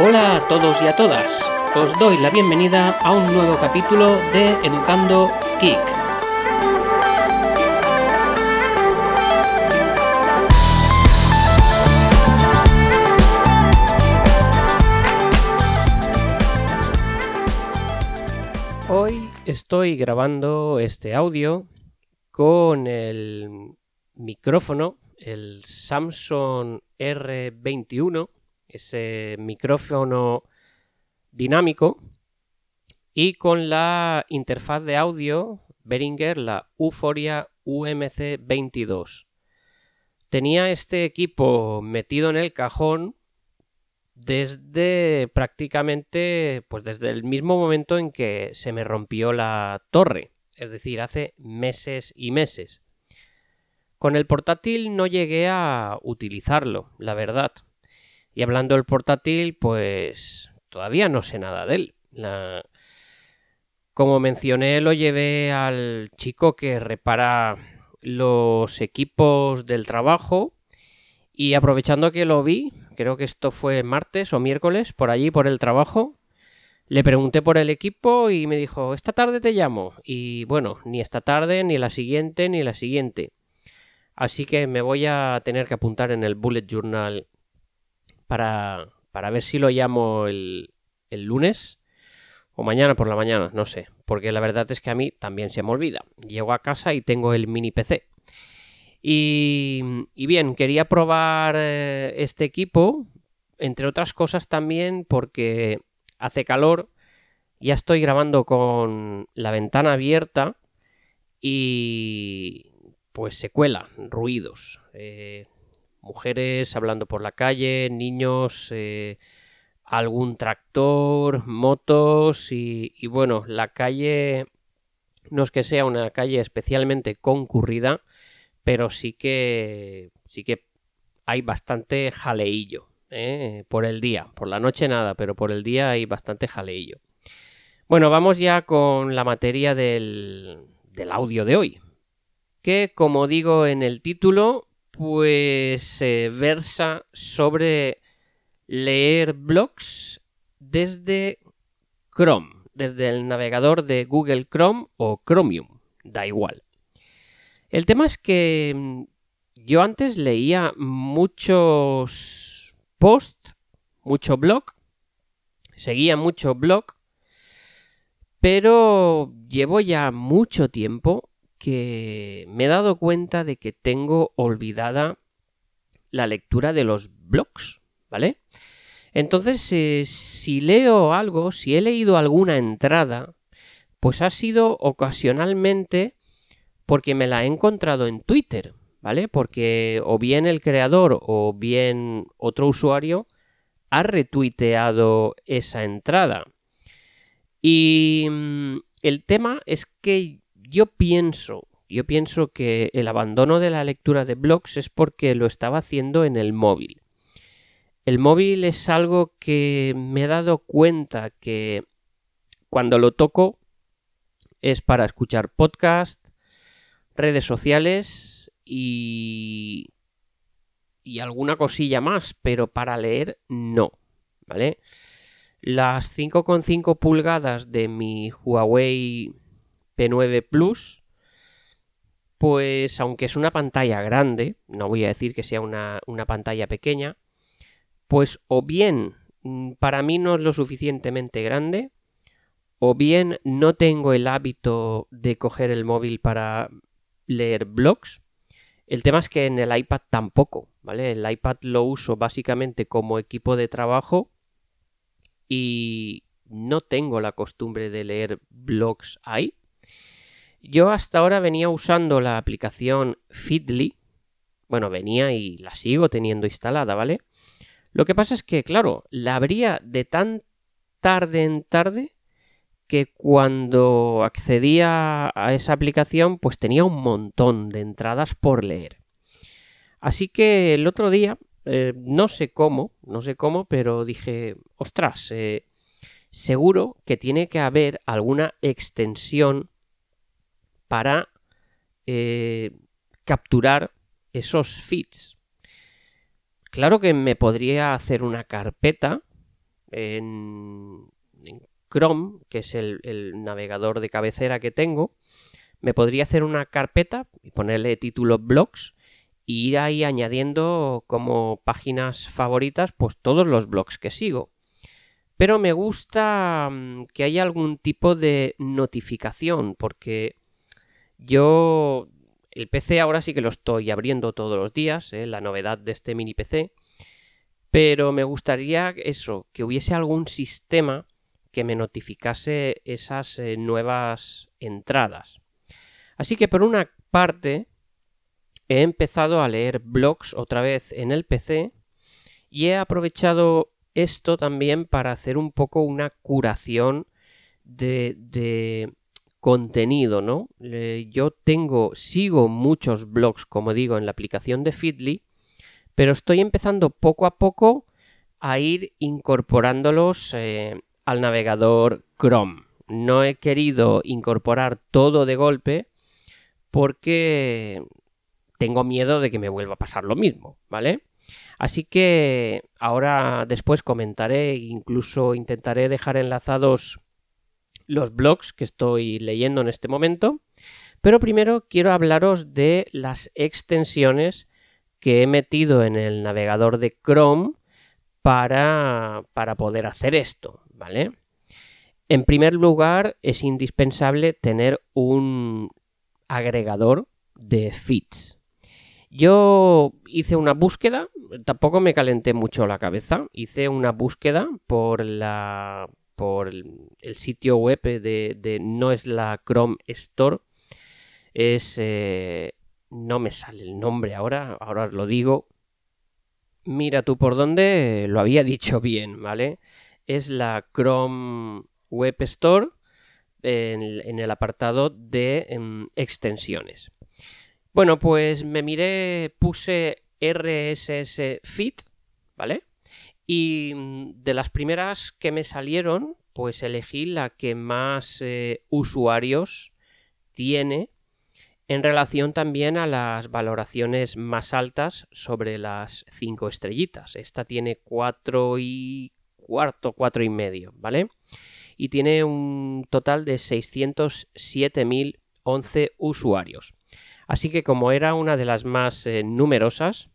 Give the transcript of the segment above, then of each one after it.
Hola a todos y a todas. Os doy la bienvenida a un nuevo capítulo de Educando Geek. Hoy estoy grabando este audio con el micrófono, el Samsung R21 ese micrófono dinámico y con la interfaz de audio Behringer, la Uforia UMC22. Tenía este equipo metido en el cajón desde prácticamente pues desde el mismo momento en que se me rompió la torre, es decir, hace meses y meses. Con el portátil no llegué a utilizarlo, la verdad. Y hablando del portátil, pues todavía no sé nada de él. Como mencioné, lo llevé al chico que repara los equipos del trabajo y aprovechando que lo vi, creo que esto fue martes o miércoles, por allí, por el trabajo, le pregunté por el equipo y me dijo, esta tarde te llamo. Y bueno, ni esta tarde, ni la siguiente, ni la siguiente. Así que me voy a tener que apuntar en el bullet journal para, para ver si lo llamo el, el lunes o mañana por la mañana, no sé, porque la verdad es que a mí también se me olvida. Llego a casa y tengo el mini PC. Y, y bien, quería probar eh, este equipo, entre otras cosas también porque hace calor, ya estoy grabando con la ventana abierta y pues se cuela ruidos. Eh, mujeres hablando por la calle, niños, eh, algún tractor, motos y, bueno, la calle no es que sea una calle especialmente concurrida, pero sí que sí que hay bastante jaleillo ¿eh? por el día, por la noche nada, pero por el día hay bastante jaleillo. Bueno, vamos ya con la materia del, del audio de hoy, que como digo en el título pues eh, versa sobre leer blogs desde Chrome, desde el navegador de Google Chrome o Chromium, da igual. El tema es que mm, yo antes leía muchos posts, mucho blog, seguía mucho blog, pero llevo ya mucho tiempo que me he dado cuenta de que tengo olvidada la lectura de los blogs, ¿vale? Entonces, eh, si leo algo, si he leído alguna entrada, pues ha sido ocasionalmente porque me la he encontrado en Twitter, ¿vale? Porque o bien el creador o bien otro usuario ha retuiteado esa entrada. Y mm, el tema es que yo pienso, yo pienso que el abandono de la lectura de blogs es porque lo estaba haciendo en el móvil. El móvil es algo que me he dado cuenta que cuando lo toco es para escuchar podcast, redes sociales y y alguna cosilla más, pero para leer no, ¿vale? Las 5,5 pulgadas de mi Huawei P9 Plus, pues aunque es una pantalla grande, no voy a decir que sea una, una pantalla pequeña, pues o bien mm, para mí no es lo suficientemente grande, o bien no tengo el hábito de coger el móvil para leer blogs. El tema es que en el iPad tampoco, ¿vale? El iPad lo uso básicamente como equipo de trabajo y no tengo la costumbre de leer blogs ahí. Yo hasta ahora venía usando la aplicación Feedly. Bueno, venía y la sigo teniendo instalada, ¿vale? Lo que pasa es que, claro, la abría de tan tarde en tarde que cuando accedía a esa aplicación pues tenía un montón de entradas por leer. Así que el otro día, eh, no sé cómo, no sé cómo, pero dije, ostras, eh, seguro que tiene que haber alguna extensión para eh, capturar esos feeds. Claro que me podría hacer una carpeta en, Chrome, que es el, navegador de cabecera que tengo, me podría hacer una carpeta y ponerle título blogs y ir ahí añadiendo como páginas favoritas pues todos los blogs que sigo. Pero me gusta mm, que haya algún tipo de notificación porque yo el PC ahora sí que lo estoy abriendo todos los días, ¿eh? la novedad de este mini PC. Pero me gustaría eso, que hubiese algún sistema que me notificase esas eh, nuevas entradas. Así que por una parte he empezado a leer blogs otra vez en el PC y he aprovechado esto también para hacer un poco una curación de, de contenido, ¿no? yo tengo, sigo muchos blogs, como digo, en la aplicación de Feedly, pero estoy empezando poco a poco a ir incorporándolos eh, al navegador Chrome. No he querido incorporar todo de golpe porque tengo miedo de que me vuelva a pasar lo mismo, ¿vale? Así que ahora después comentaré, incluso intentaré dejar enlazados los blogs que estoy leyendo en este momento. Pero primero quiero hablaros de las extensiones que he metido en el navegador de Chrome para, para poder hacer esto, ¿vale? En primer lugar, es indispensable tener un agregador de feeds. Yo hice una búsqueda, tampoco me calenté mucho la cabeza, hice una búsqueda por la por el, sitio web de, no es la Chrome Store, es eh, no me sale el nombre ahora, ahora lo digo. Mira tú por dónde lo había dicho bien, ¿vale? Es la Chrome Web Store en, el apartado de em, extensiones. Bueno, pues me miré, puse RSS Feed, ¿vale? Y mm, de las primeras que me salieron, pues elegí la que más eh, usuarios tiene en relación también a las valoraciones más altas sobre las cinco estrellitas. Esta tiene cuatro y cuarto, cuatro y medio, ¿vale? Y tiene un total de 607.011 usuarios. Así que como era una de las más eh, numerosas,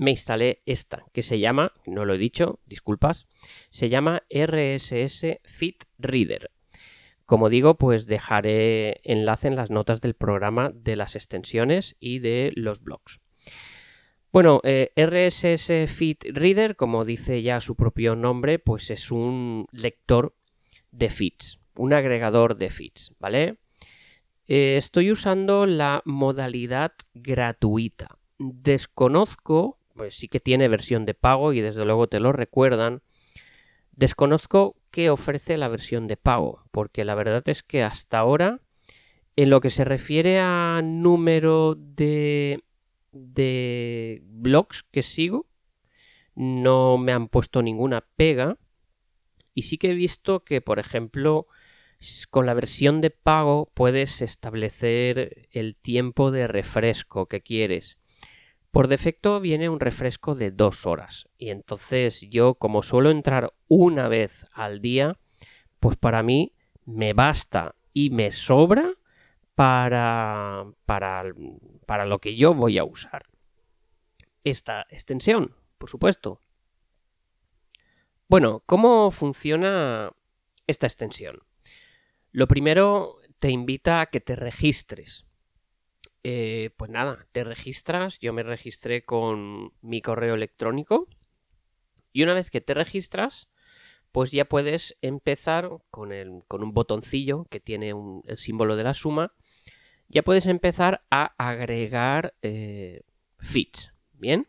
me instalé esta, que se llama, no lo he dicho, disculpas, se llama RSS Fit Reader. Como digo, pues dejaré enlace en las notas del programa de las extensiones y de los blogs. Bueno, eh, RSS Feed Reader, como dice ya su propio nombre, pues es un lector de feeds, un agregador de feeds, ¿vale? Eh, estoy usando la modalidad gratuita. Desconozco pues sí que tiene versión de pago y desde luego te lo recuerdan. Desconozco qué ofrece la versión de pago, porque la verdad es que hasta ahora, en lo que se refiere a número de, de blogs que sigo, no me han puesto ninguna pega. Y sí que he visto que, por ejemplo, con la versión de pago puedes establecer el tiempo de refresco que quieres. Por defecto viene un refresco de dos horas y entonces yo como suelo entrar una vez al día, pues para mí me basta y me sobra para, para, para lo que yo voy a usar. Esta extensión, por supuesto. Bueno, ¿cómo funciona esta extensión? Lo primero te invita a que te registres. Eh, pues nada, te registras, yo me registré con mi correo electrónico y una vez que te registras, pues ya puedes empezar con, el, con un botoncillo que tiene el símbolo de la suma, ya puedes empezar a agregar eh, feeds, ¿bien?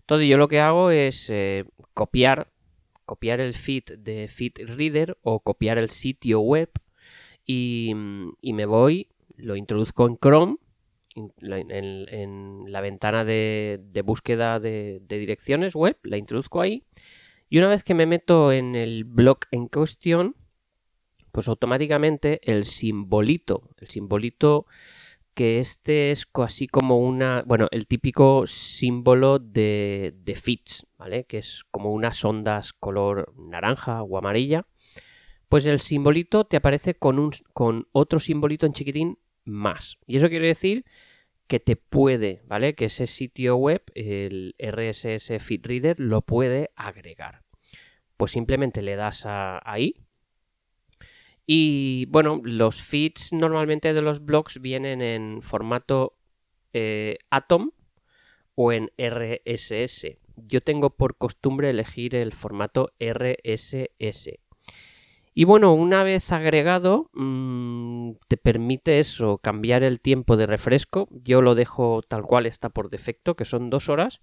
Entonces yo lo que hago es eh, copiar, copiar el feed de FeedReader o copiar el sitio web y, y me voy lo introduzco en Chrome, en, la ventana de, búsqueda de, direcciones web, la introduzco ahí. Y una vez que me meto en el blog en cuestión, pues automáticamente el simbolito, el simbolito que este es así como una, bueno, el típico símbolo de, de fits, ¿vale? Que es como unas ondas color naranja o amarilla. Pues el simbolito te aparece con, un, con otro simbolito en chiquitín Y eso quiere decir que te puede, ¿vale? Que ese sitio web, el RSS Feed Reader, lo puede agregar. Pues simplemente le das a, ahí. Y bueno, los feeds normalmente de los blogs vienen en formato eh, Atom o en RSS. Yo tengo por costumbre elegir el formato RSS. Y bueno, una vez agregado, mmm, te permite eso, cambiar el tiempo de refresco. Yo lo dejo tal cual está por defecto, que son dos horas.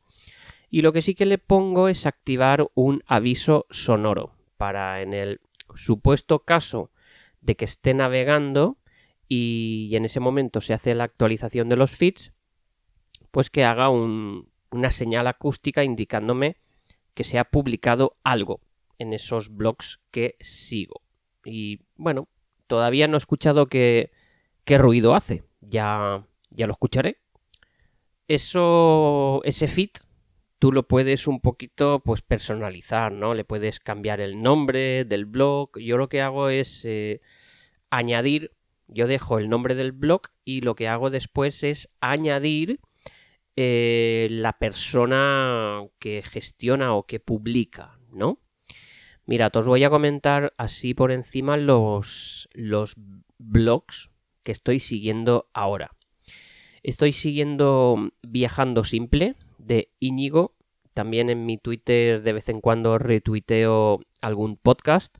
Y lo que sí que le pongo es activar un aviso sonoro para en el supuesto caso de que esté navegando y en ese momento se hace la actualización de los feeds, pues que haga un, una señal acústica indicándome que se ha publicado algo en esos blogs que sigo. Y bueno, todavía no he escuchado qué, qué ruido hace. Ya, ya lo escucharé. Eso, ese feed, tú lo puedes un poquito pues personalizar, ¿no? Le puedes cambiar el nombre del blog. Yo lo que hago es eh, añadir, yo dejo el nombre del blog y lo que hago después es añadir eh, la persona que gestiona o que publica, ¿no? Mira, os voy a comentar así por encima los, los blogs que estoy siguiendo ahora. Estoy siguiendo Viajando Simple de Íñigo. También en mi Twitter de vez en cuando retuiteo algún podcast.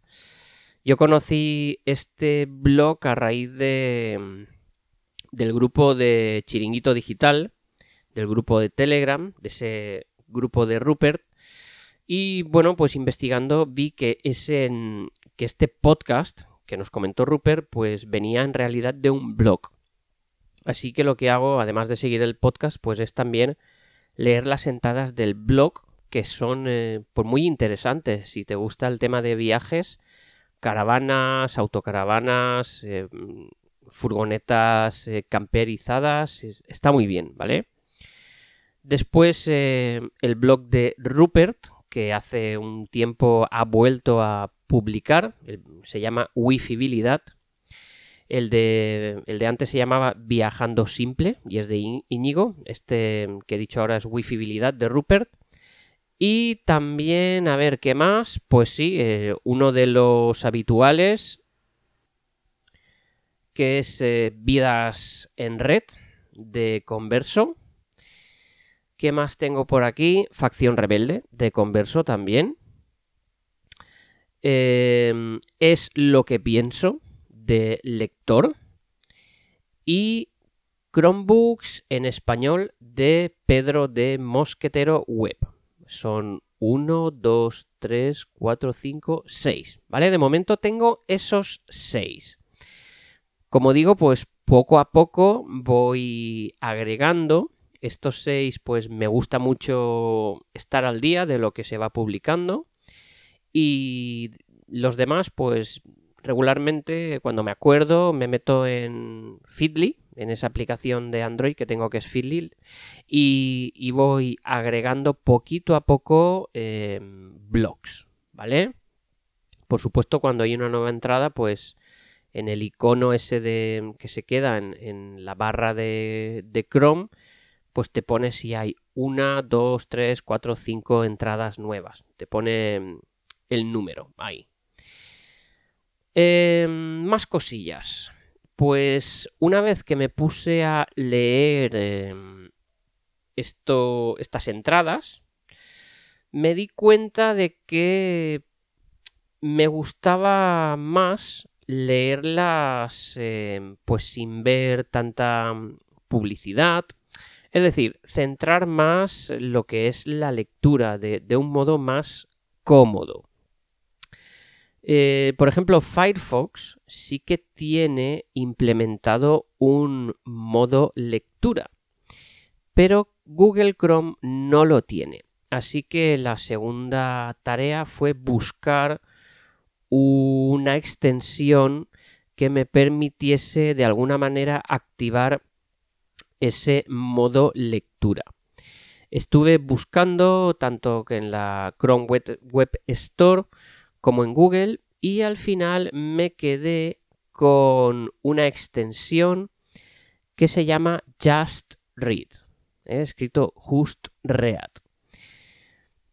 Yo conocí este blog a raíz de del grupo de Chiringuito Digital, del grupo de Telegram, de ese grupo de Rupert, y bueno, pues investigando vi que, ese, que este podcast que nos comentó Rupert, pues venía en realidad de un blog. Así que lo que hago, además de seguir el podcast, pues es también leer las entradas del blog, que son eh, pues muy interesantes. Si te gusta el tema de viajes, caravanas, autocaravanas, eh, furgonetas eh, camperizadas, está muy bien, ¿vale? Después el blog de Rupert, que hace un tiempo ha vuelto a publicar, se llama Wifibilidad. El de, el de antes se llamaba Viajando Simple y es de Íñigo. Este que he dicho ahora es Wifibilidad de Rupert. Y también, a ver, ¿qué más? Pues sí, eh, uno de los habituales, que es eh, Vidas en Red, de Converso. ¿Qué más tengo por aquí? Facción Rebelde, de Converso también. Em, es lo que pienso, de lector. Y Chromebooks en español de Pedro de Mosquetero Web. Son 1, 2, 3, 4, 5, 6. ¿Vale? De momento tengo esos 6. Como digo, pues poco a poco voy agregando estos seis, pues me gusta mucho estar al día de lo que se va publicando. Y los demás, pues regularmente cuando me acuerdo me meto en Feedly, en esa aplicación de Android que tengo que es Feedly, y, voy agregando poquito a poco em, blogs, ¿vale? Por supuesto, cuando hay una nueva entrada, pues en el icono ese de que se queda en, la barra de, de Chrome, pues te pone si hay una, dos, tres, cuatro, cinco entradas nuevas. Te pone mm, el número ahí. Em, más cosillas. Pues una vez que me puse a leer em, esto, estas entradas, me di cuenta de que me gustaba más leerlas em, pues sin ver tanta publicidad es decir, centrar más lo que es la lectura de, un modo más cómodo. Eh, por ejemplo, Firefox sí que tiene implementado un modo lectura, pero Google Chrome no lo tiene. Así que la segunda tarea fue buscar una extensión que me permitiese de alguna manera activar ese modo lectura. Estuve buscando tanto que en la Chrome Web, Store como en Google y al final me quedé con una extensión que se llama Just Read, He escrito Just Read.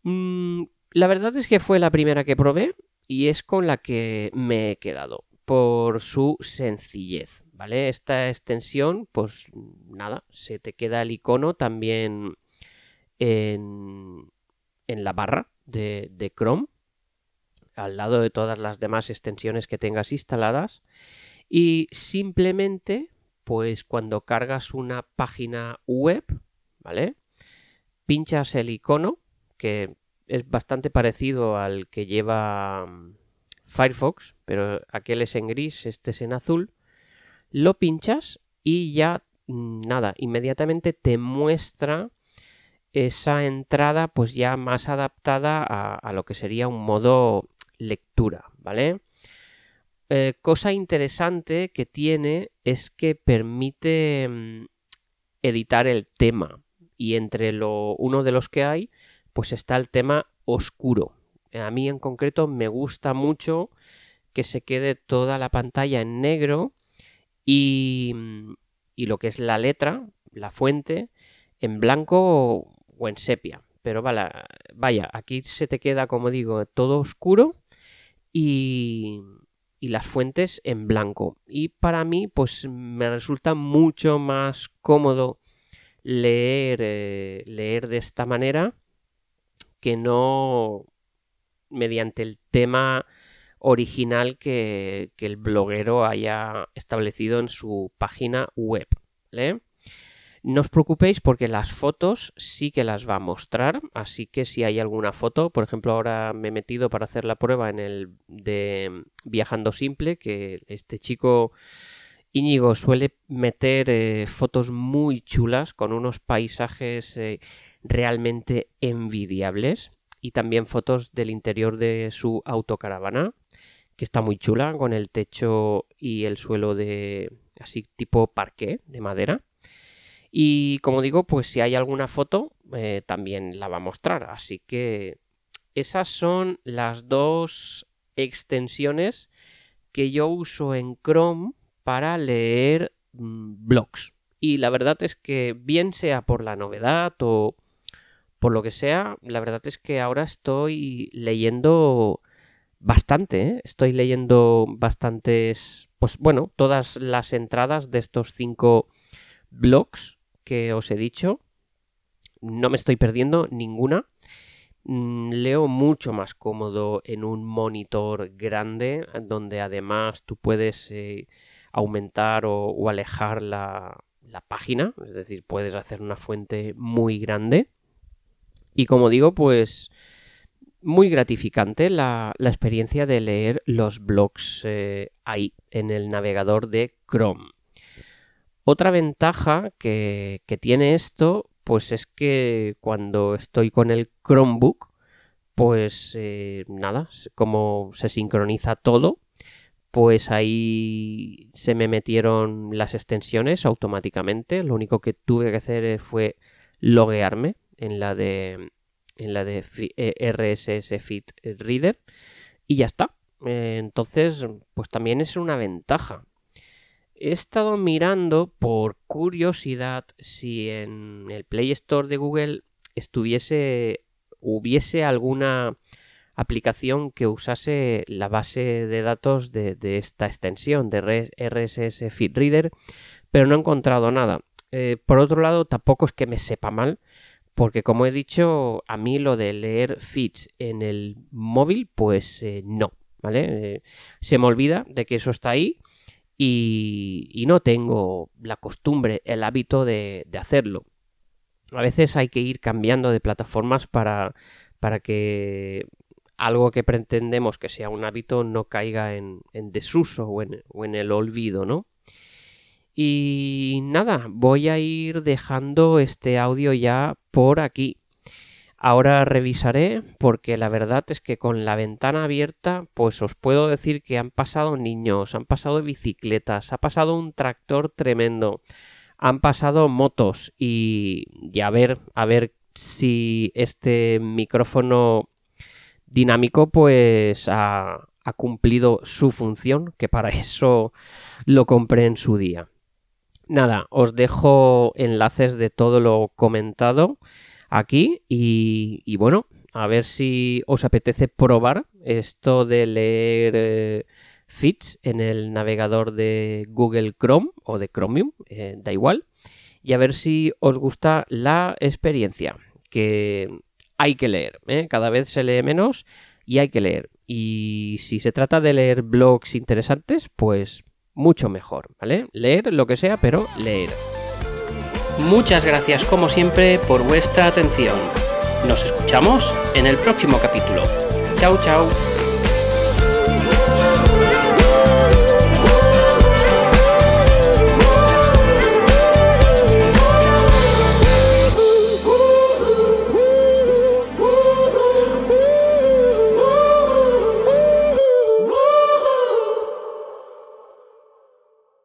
Mm, la verdad es que fue la primera que probé y es con la que me he quedado por su sencillez, ¿vale? Esta extensión, pues nada, se te queda el icono también en, la barra de, de Chrome, al lado de todas las demás extensiones que tengas instaladas y simplemente, pues cuando cargas una página web, ¿vale? Pinchas el icono, que es bastante parecido al que lleva mm, Firefox, pero aquel es en gris, este es en azul. Lo pinchas y ya mm, nada, inmediatamente te muestra esa entrada pues ya más adaptada a, lo que sería un modo lectura, ¿vale? Eh, cosa interesante que tiene es que permite mm, editar el tema y entre lo, uno de los que hay pues está el tema oscuro, a mí en concreto me gusta mucho que se quede toda la pantalla en negro y, y lo que es la letra, la fuente, en blanco o en sepia. Pero vaya, vaya, aquí se te queda, como digo, todo oscuro y, y las fuentes en blanco. Y para mí, pues me resulta mucho más cómodo leer, eh, leer de esta manera que no mediante el tema original que, el bloguero haya establecido en su página web. No os preocupéis porque las fotos sí que las va a mostrar, así que si hay alguna foto, por ejemplo ahora me he metido para hacer la prueba en el de Viajando Simple, que este chico Íñigo suele meter eh, fotos muy chulas con unos paisajes eh, realmente envidiables y también fotos del interior de su autocaravana, que está muy chula, con el techo y el suelo de así tipo parqué de madera. Y como digo, pues si hay alguna foto, eh, también la va a mostrar. Así que esas son las dos extensiones que yo uso en Chrome para leer mm, blogs. Y la verdad es que bien sea por la novedad o por lo que sea, la verdad es que ahora estoy leyendo bastante, ¿eh? estoy leyendo bastantes, pues bueno, todas las entradas de estos cinco blogs que os he dicho. No me estoy perdiendo ninguna. Mm, leo mucho más cómodo en un monitor grande, donde además tú puedes eh, aumentar o, alejar la, la página, es decir, puedes hacer una fuente muy grande. Y como digo, pues muy gratificante la, experiencia de leer los blogs eh, ahí, en el navegador de Chrome. Otra ventaja que, tiene esto, pues es que cuando estoy con el Chromebook, pues eh, nada, como se sincroniza todo, pues ahí se me metieron las extensiones automáticamente. Lo único que tuve que hacer fue loguearme en la de en la de eh, RSS Feed Reader y ya está. Eh, entonces, pues también es una ventaja. He estado mirando por curiosidad si en el Play Store de Google estuviese hubiese alguna aplicación que usase la base de datos de, esta extensión de RSS Feed Reader, pero no he encontrado nada. Eh, por otro lado, tampoco es que me sepa mal, porque como he dicho, a mí lo de leer feeds en el móvil, pues eh, no, ¿vale? Eh, se me olvida de que eso está ahí y, no tengo la costumbre, el hábito de, hacerlo. A veces hay que ir cambiando de plataformas para, para que algo que pretendemos que sea un hábito no caiga en, desuso o en, o en el olvido, ¿no? Y nada, voy a ir dejando este audio ya por aquí. Ahora revisaré porque la verdad es que con la ventana abierta pues os puedo decir que han pasado niños, han pasado bicicletas, ha pasado un tractor tremendo, han pasado motos y, y a ver, a ver si este micrófono dinámico pues ha, ha cumplido su función, que para eso lo compré en su día. Nada, os dejo enlaces de todo lo comentado aquí y, bueno, a ver si os apetece probar esto de leer eh, feeds en el navegador de Google Chrome o de Chromium, eh, da igual, y a ver si os gusta la experiencia, que hay que leer, ¿eh? cada vez se lee menos y hay que leer. Y si se trata de leer blogs interesantes, pues mucho mejor, ¿vale? Leer lo que sea, pero leer. Muchas gracias como siempre por vuestra atención. Nos escuchamos en el próximo capítulo. Chao, chao.